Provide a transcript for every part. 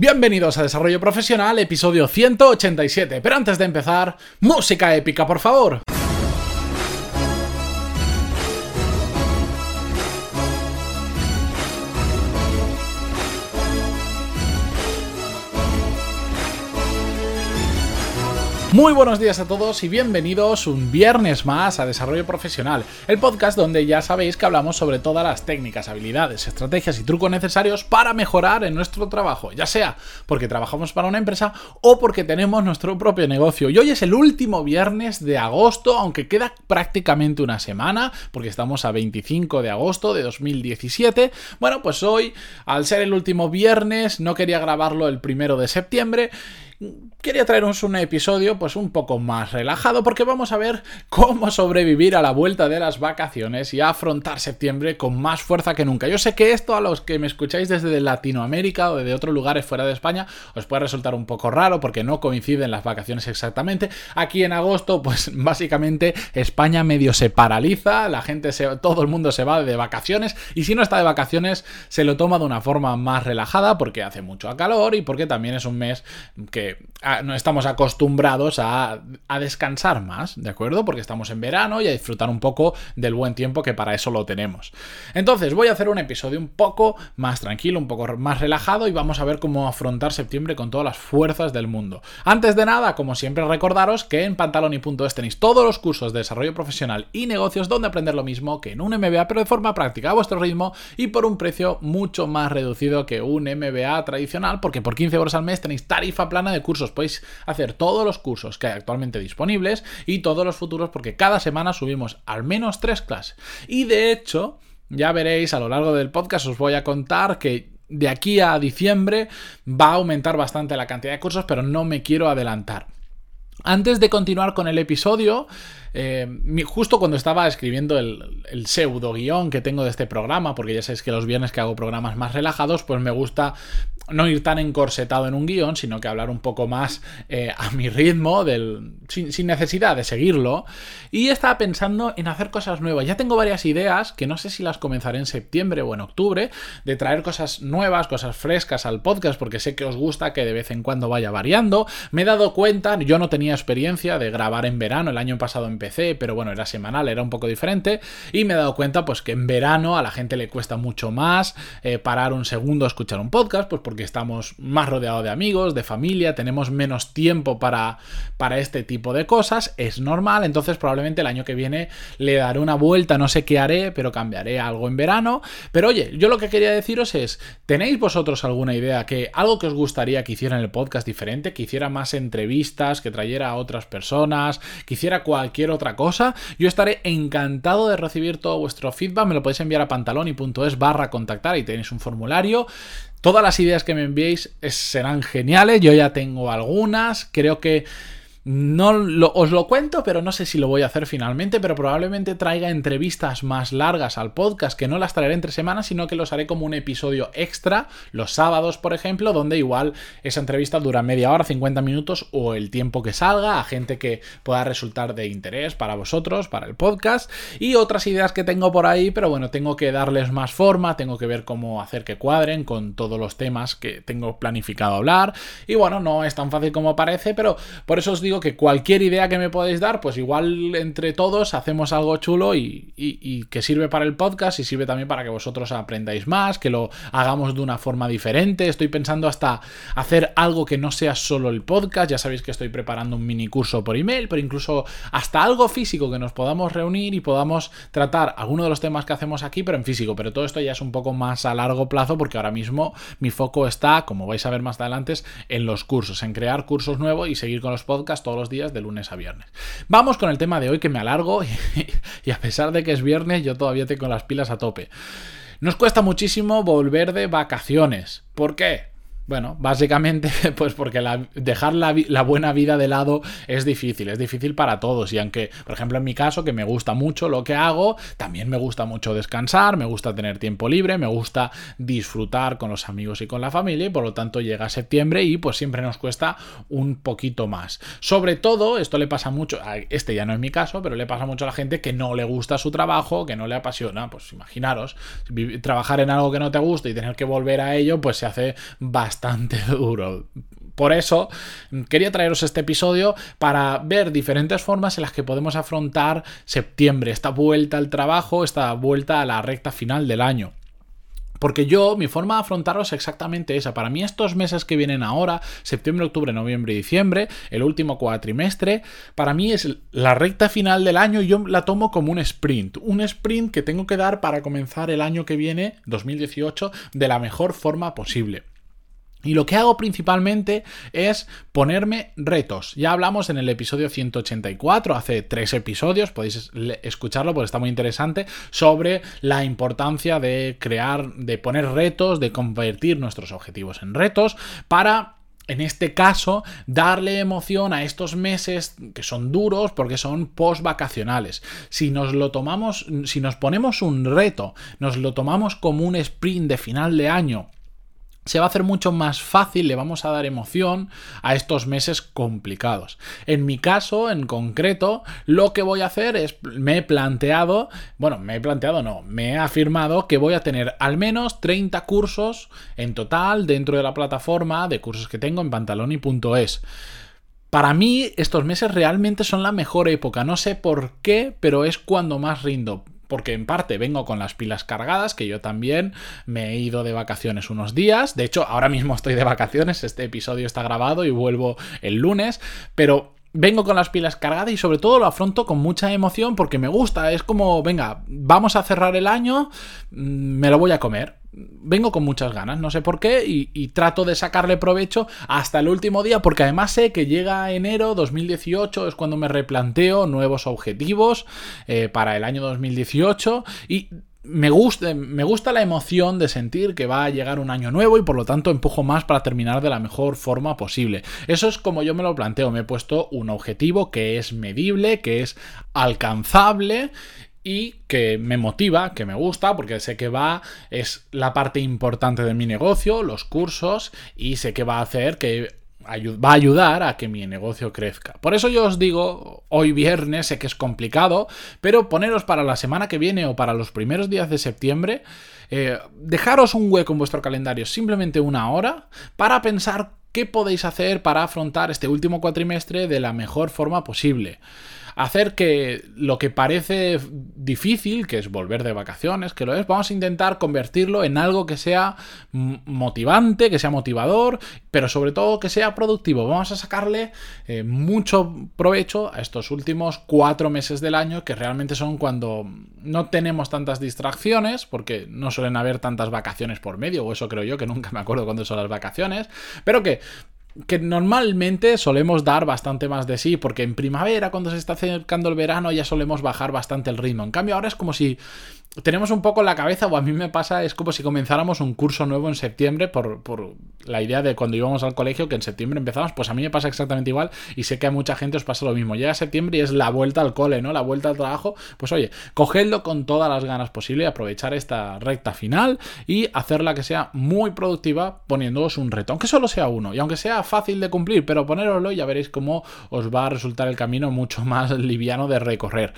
Bienvenidos a Desarrollo Profesional, episodio 187. Pero antes de empezar, música épica, por favor. Muy buenos días a todos y bienvenidos un viernes más a Desarrollo Profesional, el podcast donde ya sabéis que hablamos sobre todas las técnicas, habilidades, estrategias y trucos necesarios para mejorar en nuestro trabajo, ya sea porque trabajamos para una empresa o porque tenemos nuestro propio negocio. Y hoy es el último viernes de agosto, aunque queda prácticamente una semana, porque estamos a 25 de agosto de 2017. Bueno, pues hoy, al ser el último viernes, no quería grabarlo el primero de septiembre quería traeros un episodio pues un poco más relajado porque vamos a ver cómo sobrevivir a la vuelta de las vacaciones y afrontar septiembre con más fuerza que nunca. Yo sé que esto a los que me escucháis desde Latinoamérica o de otros lugares fuera de España os puede resultar un poco raro porque no coinciden las vacaciones exactamente. Aquí en agosto pues básicamente España medio se paraliza, la gente se, todo el mundo se va de vacaciones y si no está de vacaciones se lo toma de una forma más relajada porque hace mucho calor y porque también es un mes que no estamos acostumbrados a, descansar más, ¿de acuerdo? Porque estamos en verano y a disfrutar un poco del buen tiempo que para eso lo tenemos. Entonces voy a hacer un episodio un poco más tranquilo, un poco más relajado y vamos a ver cómo afrontar septiembre con todas las fuerzas del mundo. Antes de nada, como siempre recordaros que en pantaloni.es tenéis todos los cursos de desarrollo profesional y negocios donde aprender lo mismo que en un MBA pero de forma práctica a vuestro ritmo y por un precio mucho más reducido que un MBA tradicional porque por 15 euros al mes tenéis tarifa plana de cursos. Podéis hacer todos los cursos que hay actualmente disponibles y todos los futuros porque cada semana subimos al menos tres clases. Y de hecho, ya veréis a lo largo del podcast os voy a contar que de aquí a diciembre va a aumentar bastante la cantidad de cursos, pero no me quiero adelantar. Antes de continuar con el episodio, eh, justo cuando estaba escribiendo el, pseudo guion que tengo de este programa, porque ya sabéis que los viernes que hago programas más relajados, pues me gusta no ir tan encorsetado en un guion, sino que hablar un poco más eh, a mi ritmo, sin, necesidad de seguirlo. Y estaba pensando en hacer cosas nuevas. Ya tengo varias ideas, que no sé si las comenzaré en septiembre o en octubre, de traer cosas nuevas, cosas frescas al podcast, porque sé que os gusta que de vez en cuando vaya variando. Me he dado cuenta, yo no tenía experiencia de grabar en verano, el año pasado empecé, pero bueno, era semanal, era un poco diferente. Y me he dado cuenta, pues que en verano a la gente le cuesta mucho más eh, parar un segundo a escuchar un podcast, pues porque que estamos más rodeados de amigos, de familia, tenemos menos tiempo para, para este tipo de cosas, es normal, entonces probablemente el año que viene le daré una vuelta, no sé qué haré, pero cambiaré algo en verano. Pero oye, yo lo que quería deciros es, ¿tenéis vosotros alguna idea que algo que os gustaría que hiciera en el podcast diferente, que hiciera más entrevistas, que trayera a otras personas, que hiciera cualquier otra cosa? Yo estaré encantado de recibir todo vuestro feedback, me lo podéis enviar a pantaloni.es barra contactar y tenéis un formulario. Todas las ideas que me enviéis serán geniales, yo ya tengo algunas, creo que no os lo cuento, pero no sé si lo voy a hacer finalmente, pero probablemente traiga entrevistas más largas al podcast, que no las traeré entre semanas, sino que los haré como un episodio extra, los sábados, por ejemplo, donde igual esa entrevista dura media hora, 50 minutos o el tiempo que salga, a gente que pueda resultar de interés para vosotros, para el podcast, y otras ideas que tengo por ahí, pero bueno, tengo que darles más forma, tengo que ver cómo hacer que cuadren con todos los temas que tengo planificado hablar, y bueno, no es tan fácil como parece, pero por eso os digo que cualquier idea que me podéis dar, pues igual entre todos hacemos algo chulo y, que sirve para el podcast y sirve también para que vosotros aprendáis más, que lo hagamos de una forma diferente. Estoy pensando hasta hacer algo que no sea solo el podcast. Ya sabéis que estoy preparando un mini curso por email, pero incluso hasta algo físico que nos podamos reunir y podamos tratar alguno de los temas que hacemos aquí, pero en físico. Pero todo esto ya es un poco más a largo plazo porque ahora mismo mi foco está, como vais a ver más adelante, en los cursos, en crear cursos nuevos y seguir con los podcasts todos los días de lunes a viernes. Vamos con el tema de hoy que me alargo y, a pesar de que es viernes yo todavía tengo las pilas a tope. Nos cuesta muchísimo volver de vacaciones. ¿Por qué? Bueno, básicamente, pues porque dejar la, buena vida de lado es difícil, es difícil para todos. Y aunque, por ejemplo, en mi caso, que me gusta mucho lo que hago, también me gusta mucho descansar, me gusta tener tiempo libre, me gusta disfrutar con los amigos y con la familia, y por lo tanto llega septiembre y pues siempre nos cuesta un poquito más. Sobre todo, esto le pasa mucho, este ya no es mi caso, pero le pasa mucho a la gente que no le gusta su trabajo, que no le apasiona. Pues imaginaros, trabajar en algo que no te gusta y tener que volver a ello, pues se hace bastante bastante duro. Por eso quería traeros este episodio para ver diferentes formas en las que podemos afrontar septiembre, esta vuelta al trabajo, esta vuelta a la recta final del año. Porque yo, mi forma de afrontarlo es exactamente esa. Para mí estos meses que vienen ahora, septiembre, octubre, noviembre y diciembre, el último cuatrimestre, para mí es la recta final del año y yo la tomo como un sprint. Un sprint que tengo que dar para comenzar el año que viene, 2018, de la mejor forma posible. Y lo que hago principalmente es ponerme retos. Ya hablamos en el episodio 184, hace tres episodios, podéis escucharlo porque está muy interesante, sobre la importancia de crear, de poner retos, de convertir nuestros objetivos en retos para en este caso, darle emoción a estos meses que son duros porque son post vacacionales. Si nos lo tomamos, si nos ponemos un reto, nos lo tomamos como un sprint de final de año se va a hacer mucho más fácil, le vamos a dar emoción a estos meses complicados. En mi caso, en concreto, lo que voy a hacer es, me he planteado, bueno, me he planteado no, me he afirmado que voy a tener al menos 30 cursos en total dentro de la plataforma de cursos que tengo en pantaloni.es. Para mí estos meses realmente son la mejor época, no sé por qué, pero es cuando más rindo porque en parte vengo con las pilas cargadas, que yo también me he ido de vacaciones unos días. De hecho, ahora mismo estoy de vacaciones, este episodio está grabado y vuelvo el lunes, pero vengo con las pilas cargadas y sobre todo lo afronto con mucha emoción porque me gusta. Es como, venga, vamos a cerrar el año, mm, me lo voy a comer vengo con muchas ganas, no sé por qué, y, trato de sacarle provecho hasta el último día, porque además sé que llega enero 2018, es cuando me replanteo nuevos objetivos eh, para el año 2018, y me gusta, me gusta la emoción de sentir que va a llegar un año nuevo y por lo tanto empujo más para terminar de la mejor forma posible. Eso es como yo me lo planteo, me he puesto un objetivo que es medible, que es alcanzable y que me motiva, que me gusta, porque sé que va, es la parte importante de mi negocio, los cursos, y sé que va a hacer que va a ayudar a que mi negocio crezca. Por eso yo os digo, hoy viernes sé que es complicado, pero poneros para la semana que viene o para los primeros días de septiembre, eh, dejaros un hueco en vuestro calendario, simplemente una hora, para pensar qué podéis hacer para afrontar este último cuatrimestre de la mejor forma posible hacer que lo que parece difícil, que es volver de vacaciones, que lo es, vamos a intentar convertirlo en algo que sea motivante, que sea motivador, pero sobre todo que sea productivo. Vamos a sacarle eh, mucho provecho a estos últimos cuatro meses del año, que realmente son cuando no tenemos tantas distracciones, porque no suelen haber tantas vacaciones por medio, o eso creo yo, que nunca me acuerdo cuándo son las vacaciones, pero que que normalmente solemos dar bastante más de sí, porque en primavera, cuando se está acercando el verano, ya solemos bajar bastante el ritmo. En cambio, ahora es como si tenemos un poco en la cabeza, o a mí me pasa, es como si comenzáramos un curso nuevo en septiembre por, la idea de cuando íbamos al colegio, que en septiembre empezamos, pues a mí me pasa exactamente igual y sé que a mucha gente os pasa lo mismo. Llega septiembre y es la vuelta al cole, ¿no? La vuelta al trabajo. Pues oye, cogedlo con todas las ganas posible, aprovechar esta recta final y hacerla que sea muy productiva poniéndoos un reto, aunque solo sea uno y aunque sea fácil de cumplir, pero ponéroslo y ya veréis cómo os va a resultar el camino mucho más liviano de recorrer.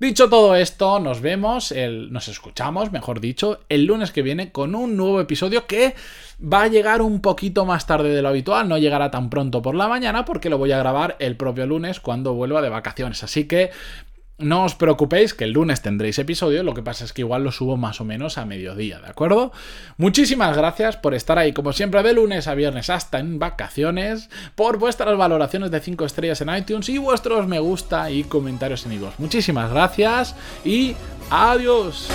Dicho todo esto, nos vemos, el, nos escuchamos, mejor dicho, el lunes que viene con un nuevo episodio que va a llegar un poquito más tarde de lo habitual, no llegará tan pronto por la mañana porque lo voy a grabar el propio lunes cuando vuelva de vacaciones. Así que no os preocupéis que el lunes tendréis episodio, lo que pasa es que igual lo subo más o menos a mediodía, ¿de acuerdo? Muchísimas gracias por estar ahí, como siempre, de lunes a viernes hasta en vacaciones, por vuestras valoraciones de 5 estrellas en iTunes y vuestros me gusta y comentarios en iVoox. Muchísimas gracias y adiós.